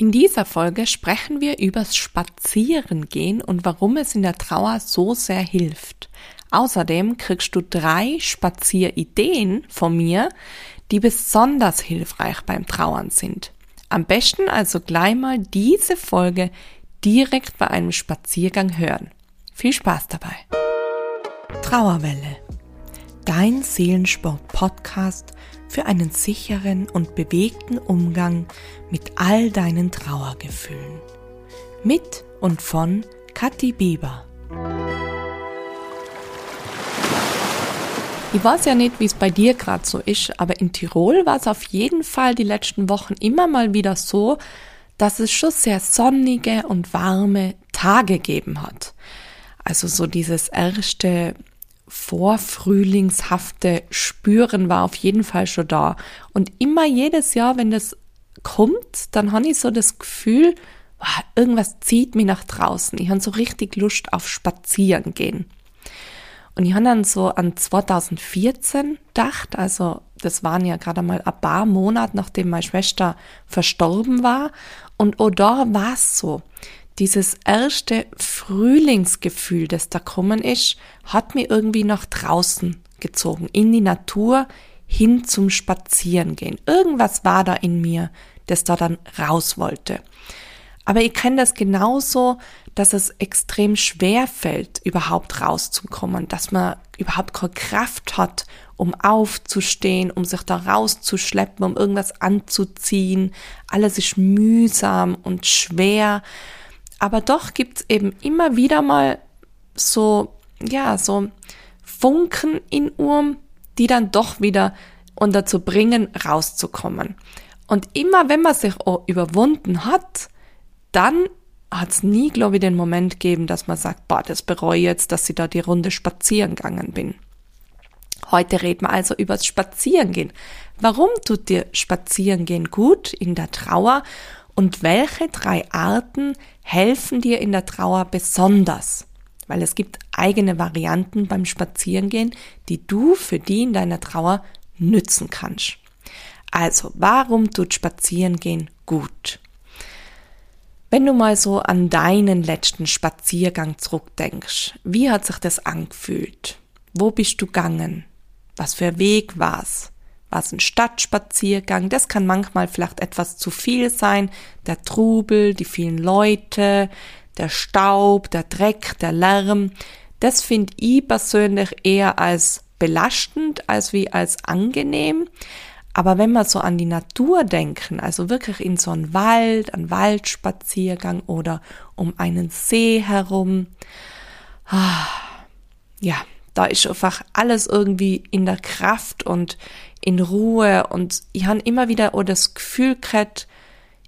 In dieser Folge sprechen wir übers Spazierengehen und warum es in der Trauer so sehr hilft. Außerdem kriegst du drei Spazierideen von mir, die besonders hilfreich beim Trauern sind. Am besten also gleich mal diese Folge direkt bei einem Spaziergang hören. Viel Spaß dabei. Trauerwelle. Dein Seelensport-Podcast für einen sicheren und bewegten Umgang mit all deinen Trauergefühlen. Mit und von Kathi Bieber. Ich weiß ja nicht, wie es bei dir gerade so ist, aber in Tirol war es auf jeden Fall die letzten Wochen immer mal wieder so, dass es schon sehr sonnige und warme Tage gegeben hat. Also so dieses erste vorfrühlingshafte Spüren war auf jeden Fall schon da. Und immer jedes Jahr, wenn das kommt, dann habe ich so das Gefühl, wow, irgendwas zieht mich nach draußen. Ich habe so richtig Lust auf Spazieren gehen. Und ich habe dann so an 2014 gedacht, also das waren ja gerade mal ein paar Monate, nachdem meine Schwester verstorben war. Und auch da war es so dieses erste Frühlingsgefühl, das da kommen ist, hat mir irgendwie nach draußen gezogen, in die Natur, hin zum Spazierengehen. Irgendwas war da in mir, das da dann raus wollte. Aber ich kenne das genauso, dass es extrem schwer fällt, überhaupt rauszukommen, dass man überhaupt keine Kraft hat, um aufzustehen, um sich da rauszuschleppen, um irgendwas anzuziehen. Alles ist mühsam und schwer. Aber doch gibt's eben immer wieder mal so, ja, so Funken in Urm, die dann doch wieder und dazu bringen, rauszukommen. Und immer wenn man sich auch überwunden hat, dann hat's nie, glaube ich, den Moment gegeben, dass man sagt, boah, das bereue jetzt, dass ich da die Runde spazieren gegangen bin. Heute reden wir also übers Spazierengehen. Warum tut dir Spazierengehen gut in der Trauer und welche drei Arten helfen dir in der Trauer besonders? Weil es gibt eigene Varianten beim Spazierengehen, die du für die in deiner Trauer nützen kannst. Also, warum tut Spazierengehen gut? Wenn du mal so an deinen letzten Spaziergang zurückdenkst, wie hat sich das angefühlt? Wo bist du gegangen? Was für ein Weg war's? War es ein Stadtspaziergang. Das kann manchmal vielleicht etwas zu viel sein. Der Trubel, die vielen Leute, der Staub, der Dreck, der Lärm. Das finde ich persönlich eher als belastend als wie als angenehm. Aber wenn wir so an die Natur denken, also wirklich in so einen Wald, einen Waldspaziergang oder um einen See herum, ah, ja, da ist einfach alles irgendwie in der Kraft und in Ruhe und ich habe immer wieder auch das Gefühl gehabt,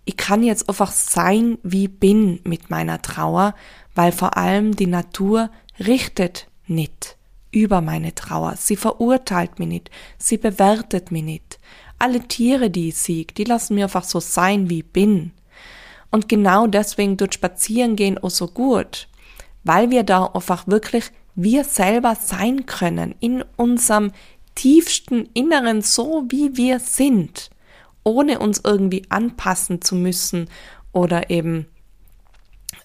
ich kann jetzt einfach sein, wie bin mit meiner Trauer, weil vor allem die Natur richtet nicht über meine Trauer. Sie verurteilt mich nicht, sie bewertet mich nicht. Alle Tiere, die ich sehe, die lassen mir einfach so sein, wie ich bin. Und genau deswegen tut Spazierengehen auch so gut, weil wir da einfach wirklich wir selber sein können in unserem tiefsten Inneren so, wie wir sind, ohne uns irgendwie anpassen zu müssen oder eben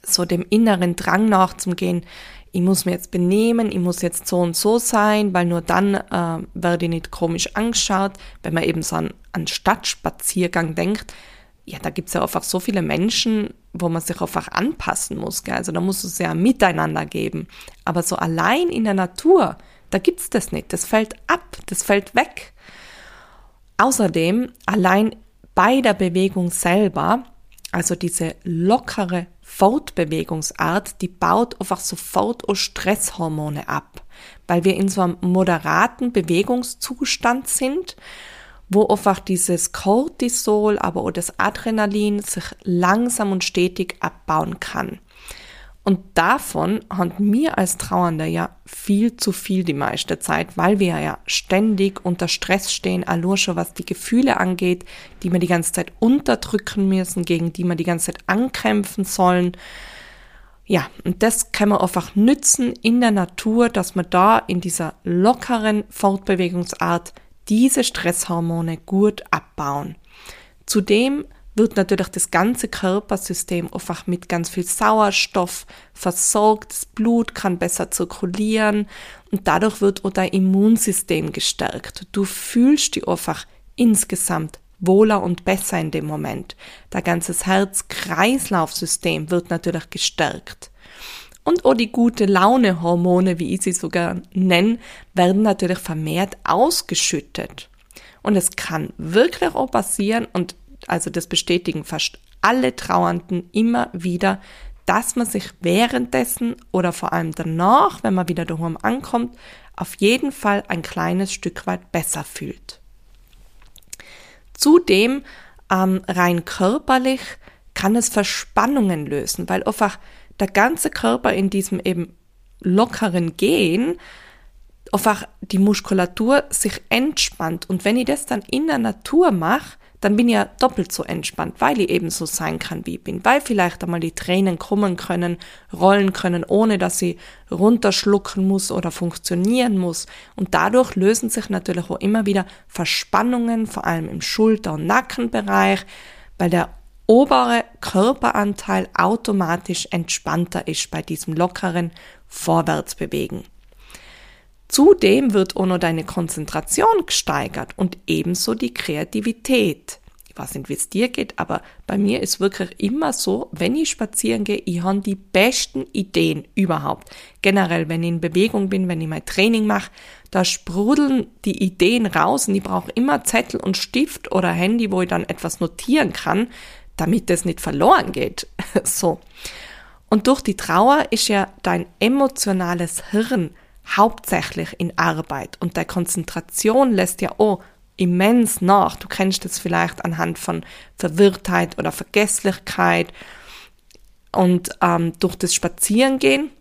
so dem inneren Drang nachzugehen, ich muss mir jetzt benehmen, ich muss jetzt so und so sein, weil nur dann äh, werde ich nicht komisch angeschaut. Wenn man eben so an, an Stadtspaziergang denkt, ja, da gibt's ja einfach so viele Menschen, wo man sich einfach anpassen muss. Gell? Also da muss es ja miteinander geben. Aber so allein in der Natur, da gibt's das nicht. Das fällt ab, das fällt weg. Außerdem, allein bei der Bewegung selber, also diese lockere Fortbewegungsart, die baut einfach sofort auch Stresshormone ab, weil wir in so einem moderaten Bewegungszustand sind, wo einfach dieses Cortisol, aber auch das Adrenalin sich langsam und stetig abbauen kann. Und davon haben wir als Trauernde ja viel zu viel die meiste Zeit, weil wir ja ständig unter Stress stehen, allein schon was die Gefühle angeht, die wir die ganze Zeit unterdrücken müssen, gegen die wir die ganze Zeit ankämpfen sollen. Ja, und das kann man einfach nützen in der Natur, dass man da in dieser lockeren Fortbewegungsart diese Stresshormone gut abbauen. Zudem wird natürlich das ganze Körpersystem einfach mit ganz viel Sauerstoff versorgt, das Blut kann besser zirkulieren und dadurch wird auch dein Immunsystem gestärkt. Du fühlst dich einfach insgesamt wohler und besser in dem Moment. Dein ganzes Herz-Kreislauf-System wird natürlich gestärkt. Und auch die gute Laune-Hormone, wie ich sie sogar nenne, werden natürlich vermehrt ausgeschüttet. Und es kann wirklich auch passieren, und also das bestätigen fast alle Trauernden immer wieder, dass man sich währenddessen oder vor allem danach, wenn man wieder daheim ankommt, auf jeden Fall ein kleines Stück weit besser fühlt. Zudem ähm, rein körperlich kann es Verspannungen lösen, weil einfach der ganze Körper in diesem eben lockeren Gehen einfach die Muskulatur sich entspannt. Und wenn ich das dann in der Natur mache, dann bin ich ja doppelt so entspannt, weil ich eben so sein kann, wie ich bin, weil vielleicht einmal die Tränen kommen können, rollen können, ohne dass sie runterschlucken muss oder funktionieren muss. Und dadurch lösen sich natürlich auch immer wieder Verspannungen, vor allem im Schulter- und Nackenbereich, weil der obere Körperanteil automatisch entspannter ist bei diesem lockeren Vorwärtsbewegen. Zudem wird auch noch deine Konzentration gesteigert und ebenso die Kreativität. Ich weiß nicht, wie es dir geht, aber bei mir ist wirklich immer so, wenn ich spazieren gehe, ich habe die besten Ideen überhaupt. Generell, wenn ich in Bewegung bin, wenn ich mein Training mache, da sprudeln die Ideen raus und ich brauche immer Zettel und Stift oder Handy, wo ich dann etwas notieren kann, damit es nicht verloren geht. so. Und durch die Trauer ist ja dein emotionales Hirn hauptsächlich in Arbeit und der Konzentration lässt ja auch immens nach. Du kennst das vielleicht anhand von Verwirrtheit oder Vergesslichkeit. Und ähm, durch das Spazierengehen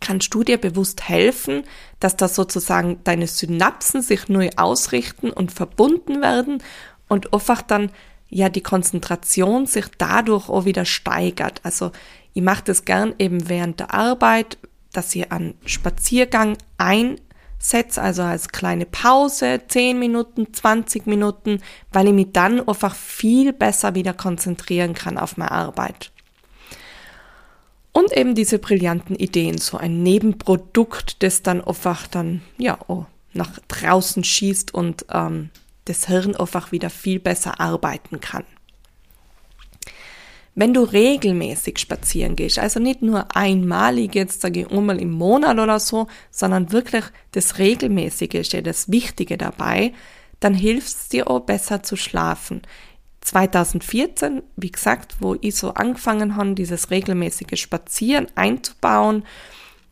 kannst du dir bewusst helfen, dass da sozusagen deine Synapsen sich neu ausrichten und verbunden werden und einfach dann ja die Konzentration sich dadurch auch wieder steigert. Also ich mache das gern eben während der Arbeit, dass ihr einen Spaziergang einsetzt, also als kleine Pause, 10 Minuten, 20 Minuten, weil ich mich dann einfach viel besser wieder konzentrieren kann auf meine Arbeit. Und eben diese brillanten Ideen, so ein Nebenprodukt, das dann einfach dann, ja, oh, nach draußen schießt und ähm, das Hirn einfach wieder viel besser arbeiten kann. Wenn du regelmäßig spazieren gehst, also nicht nur einmalig jetzt, sage ich einmal im Monat oder so, sondern wirklich das Regelmäßige ist ja das Wichtige dabei, dann hilft es dir auch besser zu schlafen. 2014, wie gesagt, wo ich so angefangen habe, dieses regelmäßige Spazieren einzubauen,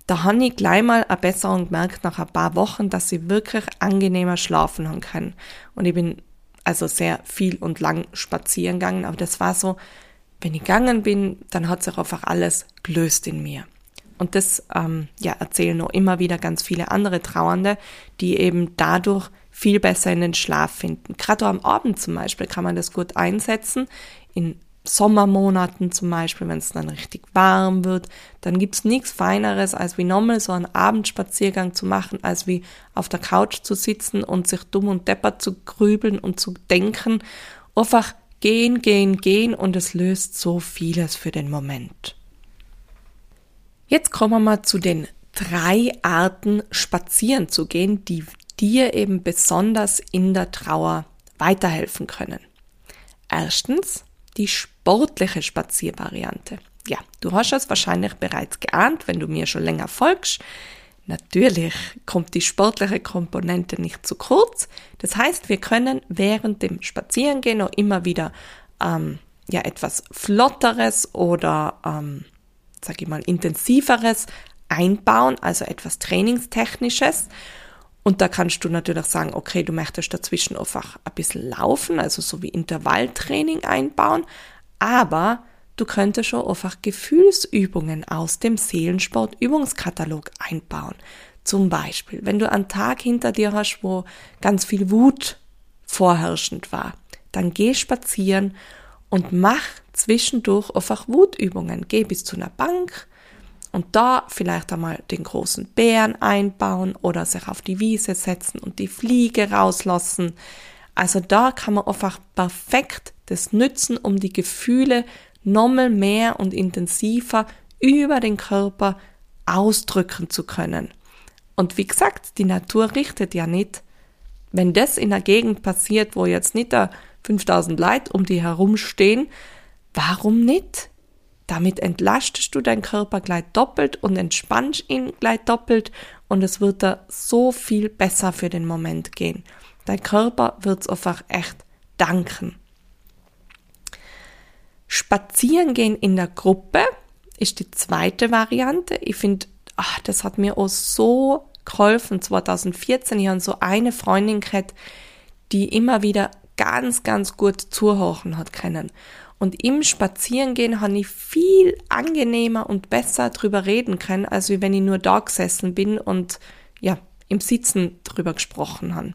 da habe ich gleich mal eine Besserung gemerkt nach ein paar Wochen, dass ich wirklich angenehmer schlafen haben kann. Und ich bin also sehr viel und lang spazieren gegangen, aber das war so, wenn ich gegangen bin, dann hat sich einfach alles gelöst in mir. Und das ähm, ja, erzählen noch immer wieder ganz viele andere Trauernde, die eben dadurch viel besser in den Schlaf finden. Gerade am Abend zum Beispiel kann man das gut einsetzen. In Sommermonaten zum Beispiel, wenn es dann richtig warm wird, dann gibt's nichts Feineres, als wie nochmal so einen Abendspaziergang zu machen, als wie auf der Couch zu sitzen und sich dumm und deppert zu grübeln und zu denken. Einfach Gehen, gehen, gehen und es löst so vieles für den Moment. Jetzt kommen wir mal zu den drei Arten spazieren zu gehen, die dir eben besonders in der Trauer weiterhelfen können. Erstens die sportliche Spaziervariante. Ja, du hast es wahrscheinlich bereits geahnt, wenn du mir schon länger folgst. Natürlich kommt die sportliche Komponente nicht zu kurz. Das heißt, wir können während dem Spazierengehen auch immer wieder ähm, ja etwas Flotteres oder ähm, sag ich mal intensiveres einbauen, also etwas Trainingstechnisches. Und da kannst du natürlich sagen, okay, du möchtest dazwischen einfach ein bisschen laufen, also so wie Intervalltraining einbauen, aber Du könntest schon einfach Gefühlsübungen aus dem Seelensport-Übungskatalog einbauen. Zum Beispiel, wenn du einen Tag hinter dir hast, wo ganz viel Wut vorherrschend war, dann geh spazieren und mach zwischendurch einfach Wutübungen. Geh bis zu einer Bank und da vielleicht einmal den großen Bären einbauen oder sich auf die Wiese setzen und die Fliege rauslassen. Also da kann man einfach perfekt das nützen, um die Gefühle nochmal mehr und intensiver über den Körper ausdrücken zu können. Und wie gesagt, die Natur richtet ja nicht. Wenn das in einer Gegend passiert, wo jetzt nicht da 5000 Leute um die herumstehen, warum nicht? Damit entlastest du deinen Körper gleich doppelt und entspannst ihn gleich doppelt und es wird da so viel besser für den Moment gehen. Dein Körper wird's einfach echt danken. Spazieren gehen in der Gruppe ist die zweite Variante. Ich finde, das hat mir auch so geholfen 2014. Ich habe so eine Freundin gehabt, die immer wieder ganz, ganz gut zuhören hat können. Und im Spazierengehen habe ich viel angenehmer und besser drüber reden können, als wenn ich nur da gesessen bin und ja, im Sitzen drüber gesprochen habe.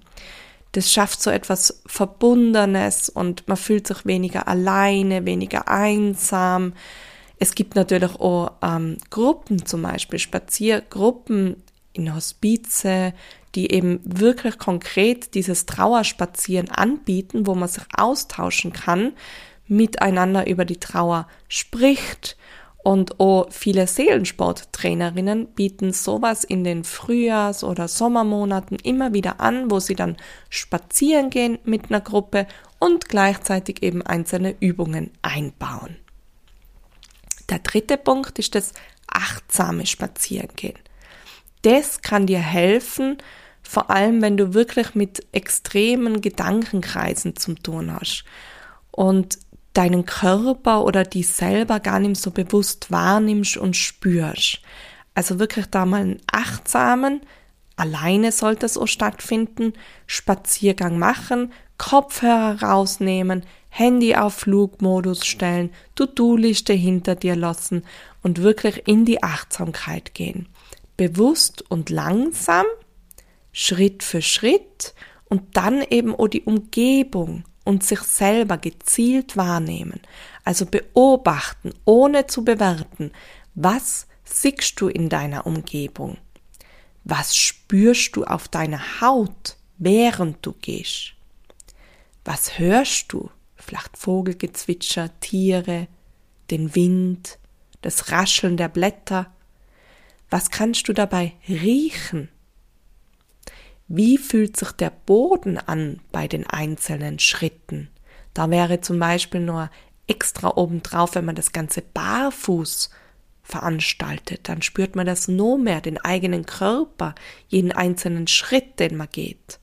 Das schafft so etwas Verbundenes und man fühlt sich weniger alleine, weniger einsam. Es gibt natürlich auch ähm, Gruppen, zum Beispiel Spaziergruppen in Hospize, die eben wirklich konkret dieses Trauerspazieren anbieten, wo man sich austauschen kann, miteinander über die Trauer spricht. Und auch viele Seelensporttrainerinnen bieten sowas in den Frühjahrs- oder Sommermonaten immer wieder an, wo sie dann spazieren gehen mit einer Gruppe und gleichzeitig eben einzelne Übungen einbauen. Der dritte Punkt ist das achtsame Spazierengehen. Das kann dir helfen, vor allem wenn du wirklich mit extremen Gedankenkreisen zu tun hast. Und deinen Körper oder dich selber gar nicht so bewusst wahrnimmst und spürst. Also wirklich da mal einen achtsamen, alleine sollte es auch stattfinden, Spaziergang machen, Kopfhörer rausnehmen, Handy auf Flugmodus stellen, To-Do-Liste hinter dir lassen und wirklich in die Achtsamkeit gehen. Bewusst und langsam, Schritt für Schritt und dann eben auch die Umgebung und sich selber gezielt wahrnehmen, also beobachten, ohne zu bewerten, was siehst du in deiner Umgebung? Was spürst du auf deiner Haut, während du gehst? Was hörst du? Vielleicht Vogelgezwitscher, Tiere, den Wind, das Rascheln der Blätter. Was kannst du dabei riechen? Wie fühlt sich der Boden an bei den einzelnen Schritten? Da wäre zum Beispiel nur extra obendrauf, wenn man das Ganze barfuß veranstaltet, dann spürt man das nur mehr, den eigenen Körper, jeden einzelnen Schritt, den man geht.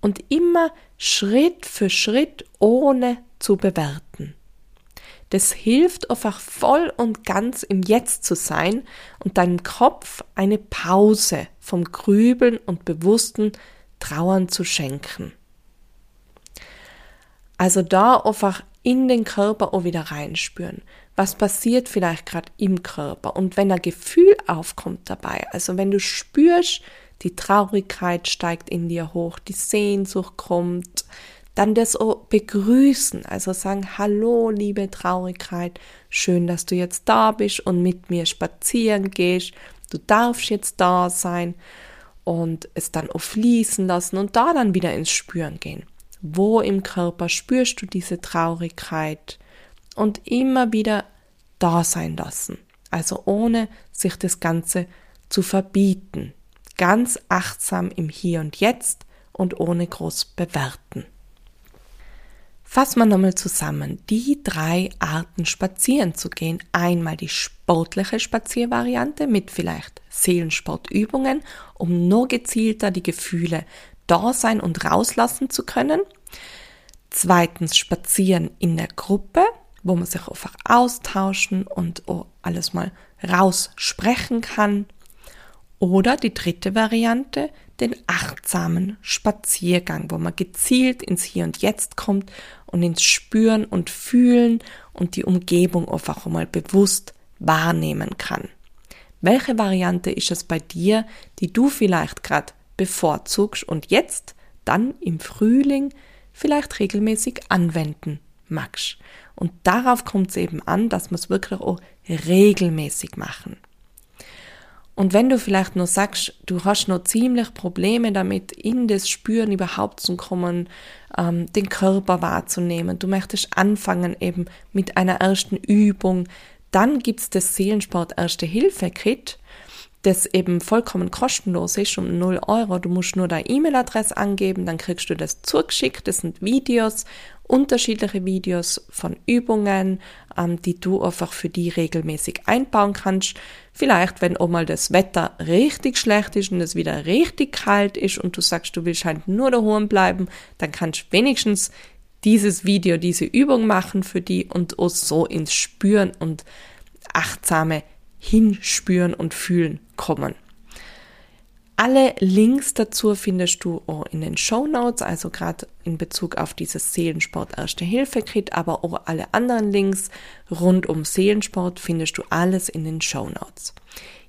Und immer Schritt für Schritt ohne zu bewerten. Das hilft einfach voll und ganz im Jetzt zu sein und deinem Kopf eine Pause vom Grübeln und bewussten Trauern zu schenken. Also da einfach in den Körper auch wieder reinspüren. Was passiert vielleicht gerade im Körper? Und wenn ein Gefühl aufkommt dabei, also wenn du spürst, die Traurigkeit steigt in dir hoch, die Sehnsucht kommt, dann das auch begrüßen, also sagen, hallo liebe Traurigkeit, schön, dass du jetzt da bist und mit mir spazieren gehst, du darfst jetzt da sein und es dann auch fließen lassen und da dann wieder ins Spüren gehen. Wo im Körper spürst du diese Traurigkeit und immer wieder da sein lassen, also ohne sich das Ganze zu verbieten, ganz achtsam im Hier und Jetzt und ohne groß bewerten. Fassen wir nochmal zusammen. Die drei Arten spazieren zu gehen. Einmal die sportliche Spaziervariante mit vielleicht Seelensportübungen, um nur gezielter die Gefühle da sein und rauslassen zu können. Zweitens spazieren in der Gruppe, wo man sich einfach austauschen und alles mal raussprechen kann. Oder die dritte Variante, den achtsamen Spaziergang, wo man gezielt ins Hier und Jetzt kommt und ins Spüren und Fühlen und die Umgebung einfach mal bewusst wahrnehmen kann. Welche Variante ist es bei dir, die du vielleicht gerade bevorzugst und jetzt dann im Frühling vielleicht regelmäßig anwenden magst? Und darauf kommt es eben an, dass wir es wirklich auch regelmäßig machen. Und wenn du vielleicht nur sagst, du hast noch ziemlich Probleme damit, in das Spüren überhaupt zu kommen, ähm, den Körper wahrzunehmen, du möchtest anfangen eben mit einer ersten Übung, dann gibt's das Seelensport Erste Hilfe Kit das eben vollkommen kostenlos ist, um 0 Euro. Du musst nur deine E-Mail-Adresse angeben, dann kriegst du das zugeschickt. Das sind Videos, unterschiedliche Videos von Übungen, ähm, die du einfach für die regelmäßig einbauen kannst. Vielleicht, wenn auch mal das Wetter richtig schlecht ist und es wieder richtig kalt ist und du sagst, du willst halt nur daheim bleiben, dann kannst du wenigstens dieses Video, diese Übung machen für die und auch so ins Spüren und achtsame Hinspüren und Fühlen kommen. Alle Links dazu findest du auch in den Show Notes, also gerade in Bezug auf dieses Seelensport Erste Hilfe Kit, aber auch alle anderen Links rund um Seelensport findest du alles in den Show Notes.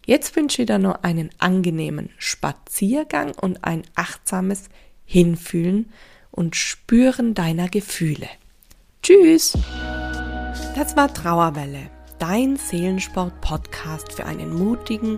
Jetzt wünsche ich dir noch einen angenehmen Spaziergang und ein achtsames Hinfühlen und Spüren deiner Gefühle. Tschüss! Das war Trauerwelle dein Seelensport-Podcast für einen mutigen